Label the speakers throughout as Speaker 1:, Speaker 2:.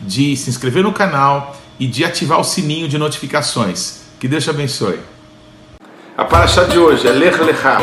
Speaker 1: de se inscrever no canal e de ativar o sininho de notificações. Que Deus te abençoe. A paraxá de hoje é Lech Lechá.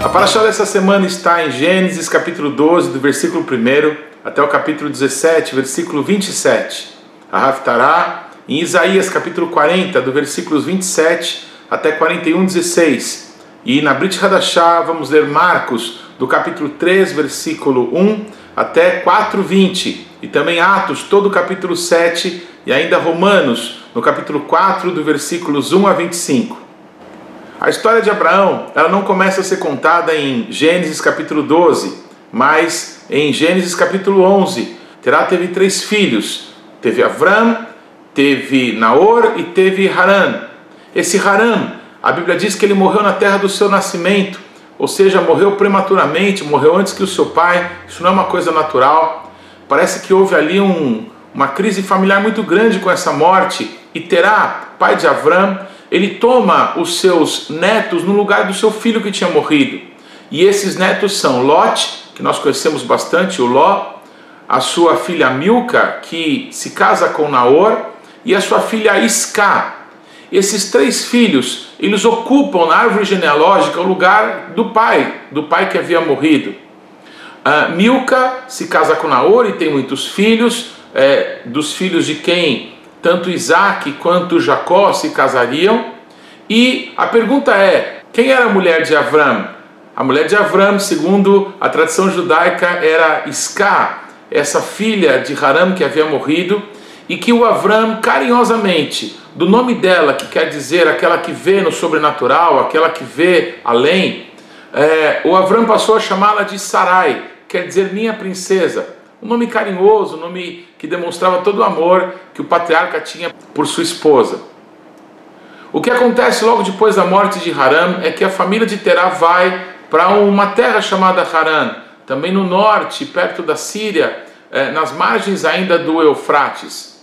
Speaker 1: A paraxá dessa semana está em Gênesis capítulo 12, do versículo 1 até o capítulo 17, versículo 27. A Haftará em Isaías capítulo 40, do versículos 27 até 41, 16. E na Brit Hadashah vamos ler Marcos, do capítulo 3, versículo 1 até 4, 20. E também Atos, todo o capítulo 7, e ainda Romanos, no capítulo 4, do versículos 1 a 25. A história de Abraão, ela não começa a ser contada em Gênesis capítulo 12, mas em Gênesis capítulo 11. Terá teve três filhos. Teve Avram, teve Naor e teve Haran. Esse Haran a Bíblia diz que ele morreu na terra do seu nascimento, ou seja, morreu prematuramente, morreu antes que o seu pai. Isso não é uma coisa natural. Parece que houve ali um, uma crise familiar muito grande com essa morte. E Terá, pai de Avram, ele toma os seus netos no lugar do seu filho que tinha morrido. E esses netos são Lot, que nós conhecemos bastante, o Ló, a sua filha Milca, que se casa com Naor, e a sua filha Isca, esses três filhos, eles ocupam na árvore genealógica o lugar do pai, do pai que havia morrido. Uh, Milca se casa com Naor e tem muitos filhos, é, dos filhos de quem tanto Isaac quanto Jacó se casariam. E a pergunta é: quem era a mulher de Avram? A mulher de Avram, segundo a tradição judaica, era Isca, essa filha de Haram que havia morrido, e que o Avram carinhosamente do nome dela, que quer dizer aquela que vê no sobrenatural, aquela que vê além, é, o Avram passou a chamá-la de Sarai, quer dizer minha princesa. Um nome carinhoso, um nome que demonstrava todo o amor que o patriarca tinha por sua esposa. O que acontece logo depois da morte de Haran é que a família de Terá vai para uma terra chamada Haran, também no norte, perto da Síria, é, nas margens ainda do Eufrates.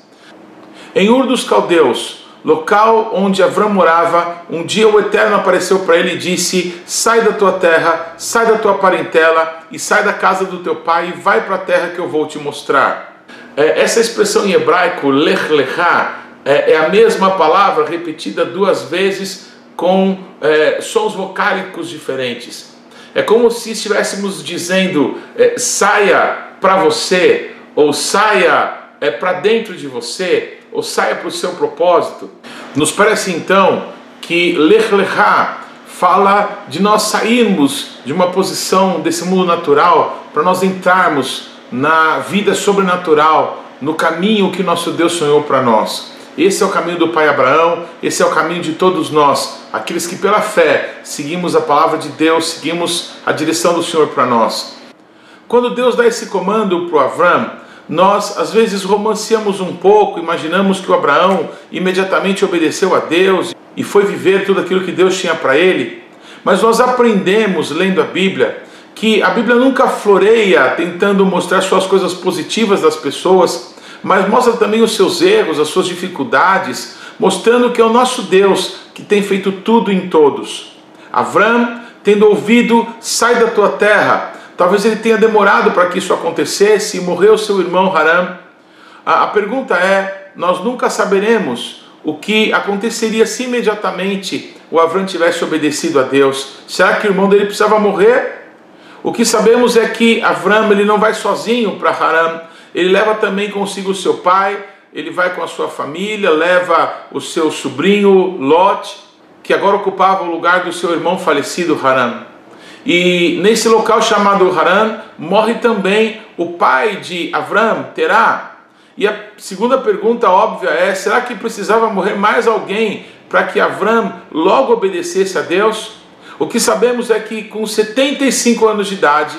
Speaker 1: Em Ur dos Caldeus, local onde Avram morava, um dia o Eterno apareceu para ele e disse: Sai da tua terra, sai da tua parentela e sai da casa do teu pai e vai para a terra que eu vou te mostrar. É, essa expressão em hebraico, lech lechá, é, é, a mesma palavra repetida duas vezes com é, sons vocálicos diferentes. É como se estivéssemos dizendo: é, saia para você, ou saia é, para dentro de você, ou saia para o seu propósito. Nos parece então que Lech Lechá fala de nós sairmos de uma posição desse mundo natural para nós entrarmos na vida sobrenatural, no caminho que nosso Deus sonhou para nós. Esse é o caminho do pai Abraão, esse é o caminho de todos nós, aqueles que pela fé seguimos a palavra de Deus, seguimos a direção do Senhor para nós. Quando Deus dá esse comando para o Avram, nós às vezes romanceamos um pouco, imaginamos que o Abraão imediatamente obedeceu a Deus e foi viver tudo aquilo que Deus tinha para ele, mas nós aprendemos lendo a Bíblia que a Bíblia nunca floreia tentando mostrar só as coisas positivas das pessoas, mas mostra também os seus erros, as suas dificuldades, mostrando que é o nosso Deus que tem feito tudo em todos. Avram, tendo ouvido, sai da tua terra, Talvez ele tenha demorado para que isso acontecesse e morreu seu irmão Haram. A, a pergunta é: nós nunca saberemos o que aconteceria se imediatamente o Avram tivesse obedecido a Deus. Será que o irmão dele precisava morrer? O que sabemos é que Avram ele não vai sozinho para Haram, ele leva também consigo o seu pai, ele vai com a sua família, leva o seu sobrinho Lot, que agora ocupava o lugar do seu irmão falecido Haram. E nesse local chamado Haran, morre também o pai de Avram, Terá. E a segunda pergunta óbvia é: será que precisava morrer mais alguém para que Avram logo obedecesse a Deus? O que sabemos é que com 75 anos de idade,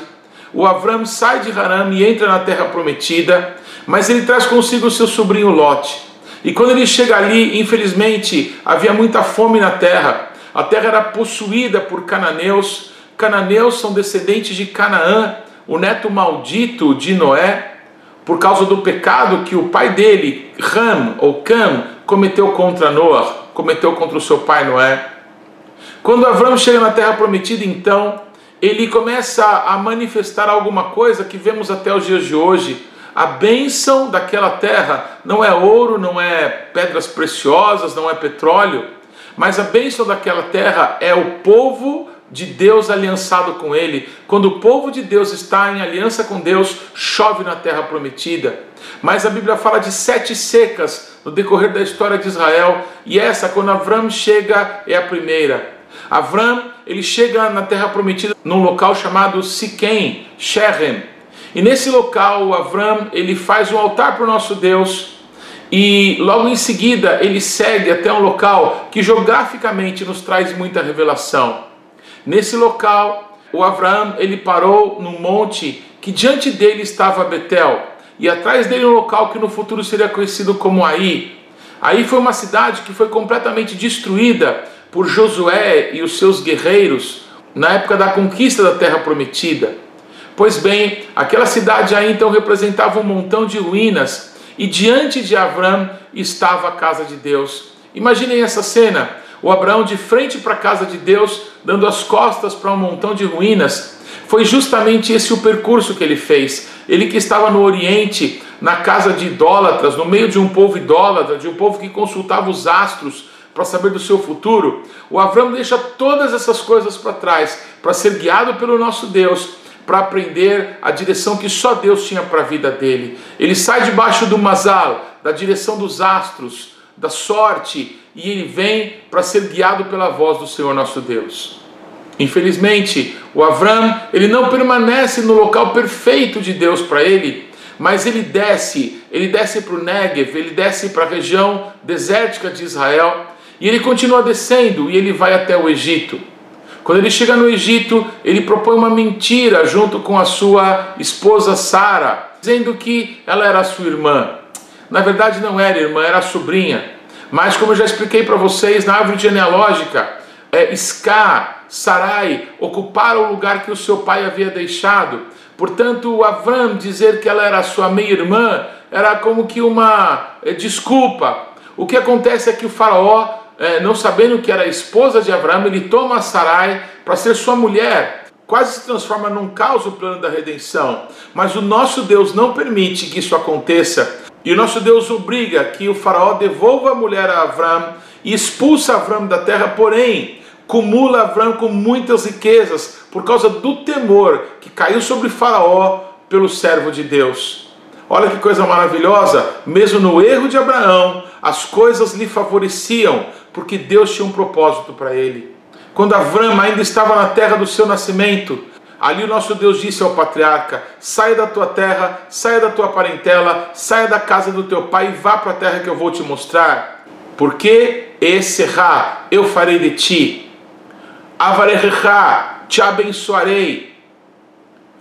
Speaker 1: o Avram sai de Haram e entra na terra prometida, mas ele traz consigo seu sobrinho Lot. E quando ele chega ali, infelizmente, havia muita fome na terra. A terra era possuída por cananeus. Cananeus são descendentes de Canaã, o neto maldito de Noé, por causa do pecado que o pai dele, Ram ou Cam, cometeu contra Noé, cometeu contra o seu pai Noé. Quando Avram chega na terra prometida, então, ele começa a manifestar alguma coisa que vemos até os dias de hoje. A bênção daquela terra não é ouro, não é pedras preciosas, não é petróleo, mas a bênção daquela terra é o povo de Deus aliançado com ele. Quando o povo de Deus está em aliança com Deus, chove na terra prometida. Mas a Bíblia fala de sete secas no decorrer da história de Israel, e essa, quando Avram chega, é a primeira. Avram, ele chega na terra prometida num local chamado Siquém, Shechem. E nesse local, Avram, ele faz um altar para o nosso Deus, e logo em seguida ele segue até um local que geograficamente nos traz muita revelação. Nesse local, o Abraão ele parou num monte que diante dele estava Betel e atrás dele um local que no futuro seria conhecido como Aí. Aí foi uma cidade que foi completamente destruída por Josué e os seus guerreiros na época da conquista da terra prometida. Pois bem, aquela cidade aí então representava um montão de ruínas e diante de Abraão estava a casa de Deus. Imaginem essa cena: o Abraão de frente para a casa de Deus, dando as costas para um montão de ruínas. Foi justamente esse o percurso que ele fez. Ele que estava no Oriente, na casa de idólatras, no meio de um povo idólatra, de um povo que consultava os astros para saber do seu futuro, o Abraão deixa todas essas coisas para trás para ser guiado pelo nosso Deus, para aprender a direção que só Deus tinha para a vida dele. Ele sai debaixo do mazal, da direção dos astros, da sorte, e ele vem para ser guiado pela voz do Senhor nosso Deus. Infelizmente, o Avram, ele não permanece no local perfeito de Deus para ele, mas ele desce, ele desce para o Negev, ele desce para a região desértica de Israel, e ele continua descendo e ele vai até o Egito. Quando ele chega no Egito, ele propõe uma mentira junto com a sua esposa Sara, dizendo que ela era sua irmã. Na verdade, não era irmã, era sobrinha. Mas, como eu já expliquei para vocês, na árvore genealógica, é, Sarai ocuparam o lugar que o seu pai havia deixado. Portanto, Avram dizer que ela era sua meia-irmã era como que uma é, desculpa. O que acontece é que o faraó, é, não sabendo que era a esposa de Avram, ele toma Sarai para ser sua mulher. Quase se transforma num caos o plano da redenção. Mas o nosso Deus não permite que isso aconteça e o nosso Deus obriga que o faraó devolva a mulher a Avram e expulsa Avram da terra, porém, cumula Avram com muitas riquezas por causa do temor que caiu sobre faraó pelo servo de Deus. Olha que coisa maravilhosa, mesmo no erro de Abraão, as coisas lhe favoreciam, porque Deus tinha um propósito para ele. Quando Avram ainda estava na terra do seu nascimento, Ali o nosso Deus disse ao patriarca: saia da tua terra, saia da tua parentela, saia da casa do teu pai e vá para a terra que eu vou te mostrar. Porque Esserá, eu farei de ti. Avarecha, te abençoarei.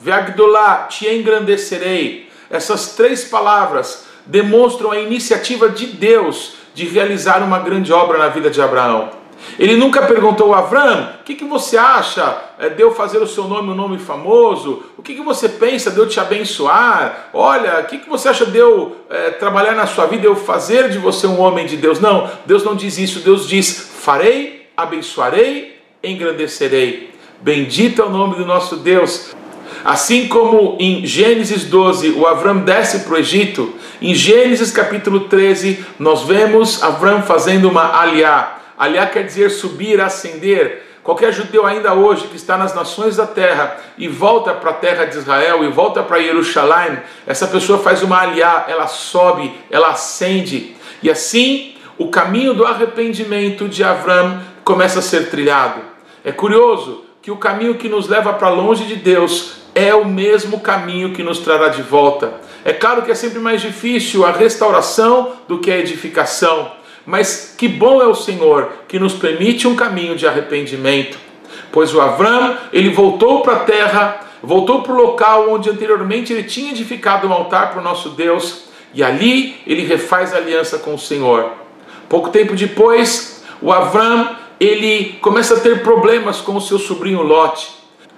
Speaker 1: Veagdolá, te engrandecerei. Essas três palavras demonstram a iniciativa de Deus de realizar uma grande obra na vida de Abraão. Ele nunca perguntou a Avram: o que, que você acha é, de eu fazer o seu nome um nome famoso? O que, que você pensa de eu te abençoar? Olha, o que, que você acha de eu é, trabalhar na sua vida, eu fazer de você um homem de Deus? Não, Deus não diz isso. Deus diz: farei, abençoarei, engrandecerei. Bendito é o nome do nosso Deus. Assim como em Gênesis 12 o Avram desce para o Egito, em Gênesis capítulo 13 nós vemos Avram fazendo uma aliá Aliá quer dizer subir, ascender. Qualquer judeu ainda hoje que está nas nações da terra e volta para a terra de Israel e volta para Jerusalém, essa pessoa faz uma aliá, ela sobe, ela ascende. E assim o caminho do arrependimento de Avram começa a ser trilhado. É curioso que o caminho que nos leva para longe de Deus é o mesmo caminho que nos trará de volta. É claro que é sempre mais difícil a restauração do que a edificação. Mas que bom é o Senhor que nos permite um caminho de arrependimento. Pois o Avram, ele voltou para a terra voltou para o local onde anteriormente ele tinha edificado um altar para o nosso Deus e ali ele refaz aliança com o Senhor. Pouco tempo depois, o Avram ele começa a ter problemas com o seu sobrinho Lot.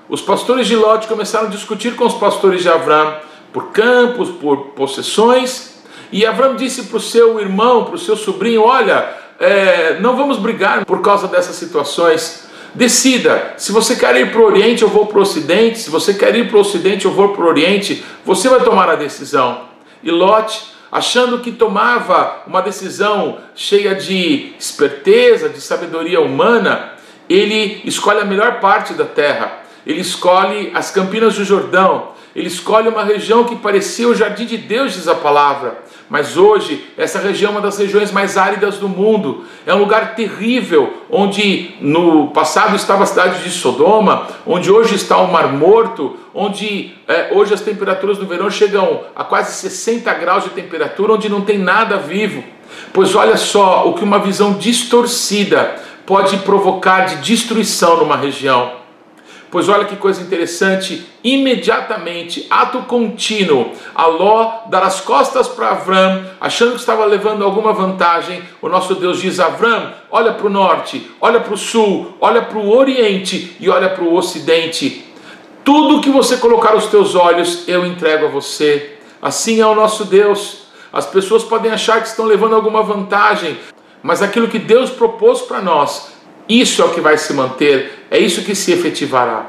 Speaker 1: Os pastores de Lot começaram a discutir com os pastores de Avram por campos, por possessões. E Avram disse para o seu irmão, para o seu sobrinho: Olha, é, não vamos brigar por causa dessas situações. Decida, se você quer ir para o Oriente, eu vou para o Ocidente. Se você quer ir para o Ocidente, eu vou para o Oriente. Você vai tomar a decisão. E Lot, achando que tomava uma decisão cheia de esperteza, de sabedoria humana, ele escolhe a melhor parte da terra. Ele escolhe as campinas do Jordão. Ele escolhe uma região que parecia o jardim de Deus, diz a palavra. Mas hoje, essa região é uma das regiões mais áridas do mundo. É um lugar terrível, onde no passado estava a cidade de Sodoma, onde hoje está o Mar Morto, onde é, hoje as temperaturas no verão chegam a quase 60 graus de temperatura, onde não tem nada vivo. Pois olha só o que uma visão distorcida pode provocar de destruição numa região. Pois olha que coisa interessante, imediatamente, ato contínuo, a Ló dar as costas para Avram, achando que estava levando alguma vantagem, o nosso Deus diz: Avram, olha para o norte, olha para o sul, olha para o oriente e olha para o ocidente. Tudo que você colocar os teus olhos, eu entrego a você. Assim é o nosso Deus. As pessoas podem achar que estão levando alguma vantagem, mas aquilo que Deus propôs para nós, isso é o que vai se manter, é isso que se efetivará.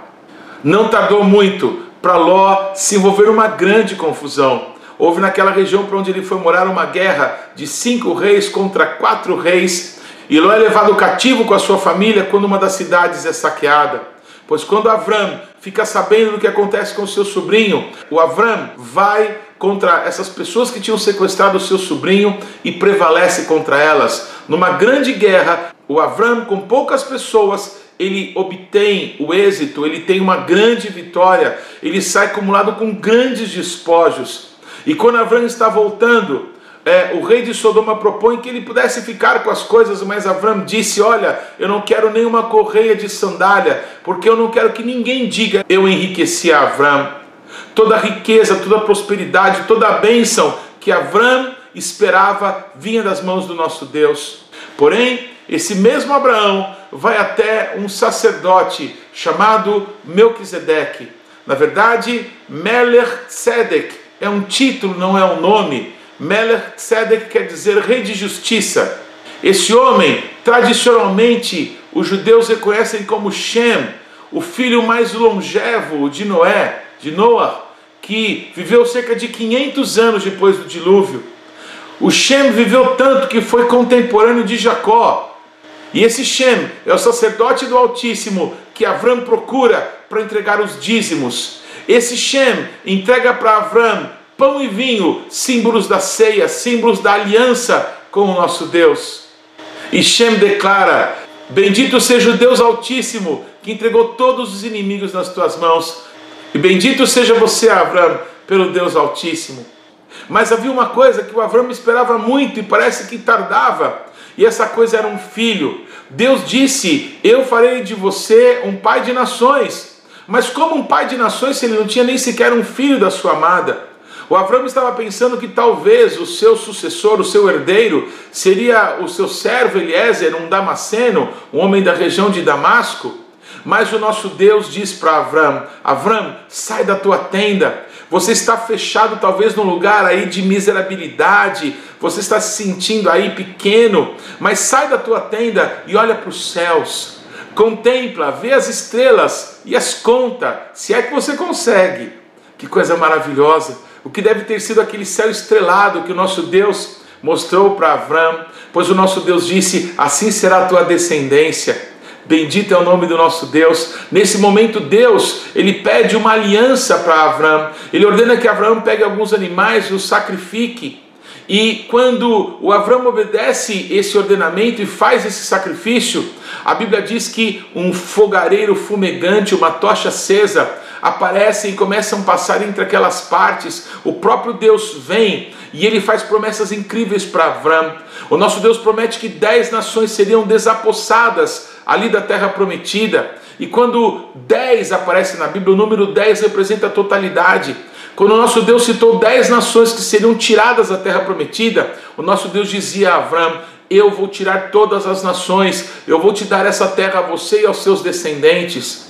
Speaker 1: Não tardou muito para Ló se envolver uma grande confusão. Houve naquela região para onde ele foi morar uma guerra de cinco reis contra quatro reis, e Ló é levado cativo com a sua família quando uma das cidades é saqueada. Pois quando Avram fica sabendo do que acontece com seu sobrinho, o Avram vai contra essas pessoas que tinham sequestrado o seu sobrinho e prevalece contra elas. Numa grande guerra, o Avram, com poucas pessoas, ele obtém o êxito, ele tem uma grande vitória, ele sai acumulado com grandes despojos. E quando Avram está voltando, é, o rei de Sodoma propõe que ele pudesse ficar com as coisas, mas Avram disse: Olha, eu não quero nenhuma correia de sandália, porque eu não quero que ninguém diga eu enriqueci a Avram. Toda a riqueza, toda a prosperidade, toda a bênção que Avram esperava vinha das mãos do nosso Deus. Porém, esse mesmo Abraão vai até um sacerdote chamado Melquisedeque. Na verdade, Melech é um título, não é um nome. Melech quer dizer rei de justiça. Esse homem, tradicionalmente, os judeus reconhecem como Shem, o filho mais longevo de Noé, de Noah, que viveu cerca de 500 anos depois do dilúvio. O Shem viveu tanto que foi contemporâneo de Jacó, e esse Shem é o sacerdote do Altíssimo que Avram procura para entregar os dízimos. Esse Shem entrega para Avram pão e vinho, símbolos da ceia, símbolos da aliança com o nosso Deus. E Shem declara: Bendito seja o Deus Altíssimo que entregou todos os inimigos nas tuas mãos. E bendito seja você, Avram, pelo Deus Altíssimo. Mas havia uma coisa que o Avram esperava muito e parece que tardava e essa coisa era um filho. Deus disse: Eu farei de você um pai de nações. Mas como um pai de nações se ele não tinha nem sequer um filho da sua amada? O Abraão estava pensando que talvez o seu sucessor, o seu herdeiro, seria o seu servo Eliezer, um damasceno, um homem da região de Damasco. Mas o nosso Deus diz para Avram: Avram, sai da tua tenda, você está fechado talvez num lugar aí de miserabilidade, você está se sentindo aí pequeno, mas sai da tua tenda e olha para os céus. Contempla, vê as estrelas e as conta, se é que você consegue. Que coisa maravilhosa! O que deve ter sido aquele céu estrelado que o nosso Deus mostrou para Avram, pois o nosso Deus disse: Assim será a tua descendência. Bendito é o nome do nosso Deus. Nesse momento, Deus ele pede uma aliança para Abraão. Ele ordena que Abraão pegue alguns animais e os sacrifique. E quando o Abraão obedece esse ordenamento e faz esse sacrifício, a Bíblia diz que um fogareiro fumegante, uma tocha acesa, aparecem e começam a passar entre aquelas partes. O próprio Deus vem e ele faz promessas incríveis para Abraão. O nosso Deus promete que dez nações seriam desapossadas ali da terra prometida E quando 10 aparece na Bíblia, o número 10 representa a totalidade. Quando o nosso Deus citou 10 nações que seriam tiradas da terra prometida, o nosso Deus dizia a Abraão: Eu vou tirar todas as nações, eu vou te dar essa terra a você e aos seus descendentes.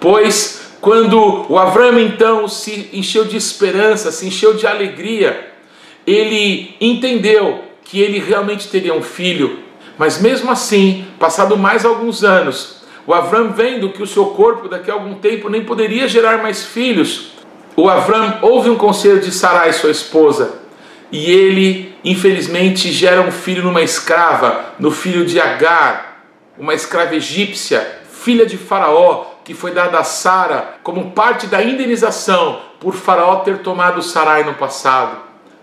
Speaker 1: Pois quando o Abraão então se encheu de esperança, se encheu de alegria, ele entendeu que ele realmente teria um filho, mas mesmo assim, passado mais alguns anos, o Avram vendo que o seu corpo daqui a algum tempo nem poderia gerar mais filhos, o Avram ouve um conselho de Sarai, sua esposa, e ele, infelizmente, gera um filho numa escrava, no filho de Agar, uma escrava egípcia, filha de Faraó, que foi dada a Sara como parte da indenização por Faraó ter tomado Sarai no passado.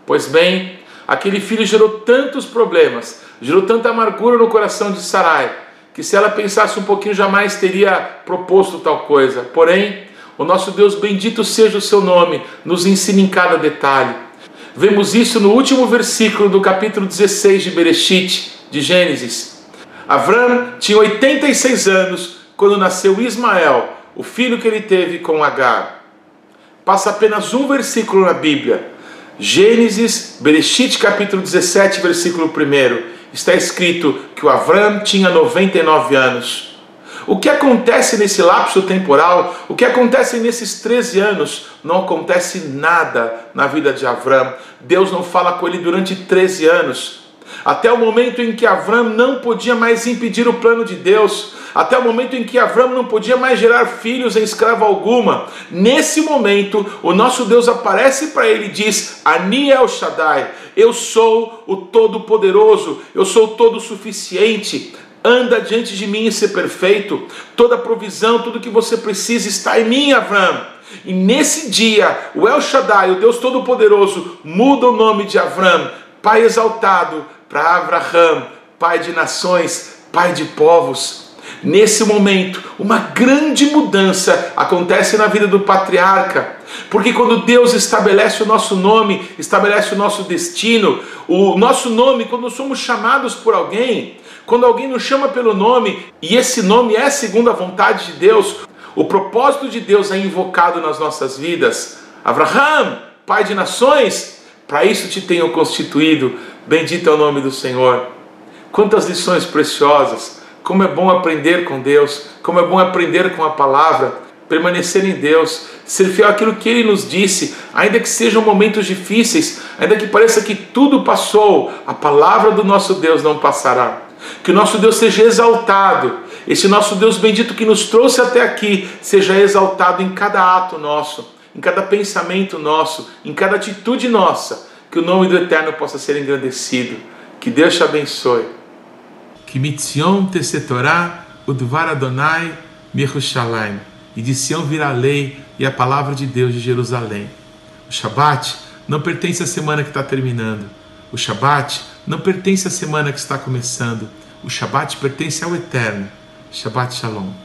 Speaker 1: Pois bem, aquele filho gerou tantos problemas, gerou tanta amargura no coração de Sarai, que se ela pensasse um pouquinho jamais teria proposto tal coisa. Porém, o nosso Deus bendito seja o seu nome, nos ensina em cada detalhe. Vemos isso no último versículo do capítulo 16 de Bereshit, de Gênesis. Avram tinha 86 anos quando nasceu Ismael, o filho que ele teve com Agar. Passa apenas um versículo na Bíblia. Gênesis, Bereshit capítulo 17, versículo 1 está escrito que o Avram tinha 99 anos. O que acontece nesse lapso temporal, o que acontece nesses 13 anos, não acontece nada na vida de Avram. Deus não fala com ele durante 13 anos. Até o momento em que Avram não podia mais impedir o plano de Deus, até o momento em que Avram não podia mais gerar filhos em escrava alguma. Nesse momento, o nosso Deus aparece para ele e diz: Ani El Shaddai, eu sou o Todo-Poderoso, eu sou o Todo-Suficiente. Anda diante de mim e ser perfeito. Toda provisão, tudo que você precisa está em mim, Avram. E nesse dia, o El Shaddai, o Deus Todo-Poderoso, muda o nome de Avram, Pai exaltado, para Abraham, Pai de nações, Pai de povos. Nesse momento, uma grande mudança acontece na vida do patriarca, porque quando Deus estabelece o nosso nome, estabelece o nosso destino, o nosso nome, quando somos chamados por alguém, quando alguém nos chama pelo nome e esse nome é segundo a vontade de Deus, o propósito de Deus é invocado nas nossas vidas. Abraham, pai de nações, para isso te tenho constituído. Bendito é o nome do Senhor. Quantas lições preciosas como é bom aprender com Deus, como é bom aprender com a palavra, permanecer em Deus, ser fiel àquilo que Ele nos disse, ainda que sejam momentos difíceis, ainda que pareça que tudo passou, a palavra do nosso Deus não passará. Que o nosso Deus seja exaltado, esse nosso Deus bendito que nos trouxe até aqui, seja exaltado em cada ato nosso, em cada pensamento nosso, em cada atitude nossa, que o nome do Eterno possa ser engrandecido. Que Deus te abençoe. Que mitzion tesetorá udvar Adonai Mirushalayim. E de Sião virá a lei e a palavra de Deus de Jerusalém. O Shabat não pertence à semana que está terminando. O Shabat não pertence à semana que está começando. O Shabat pertence ao Eterno. Shabbat Shalom.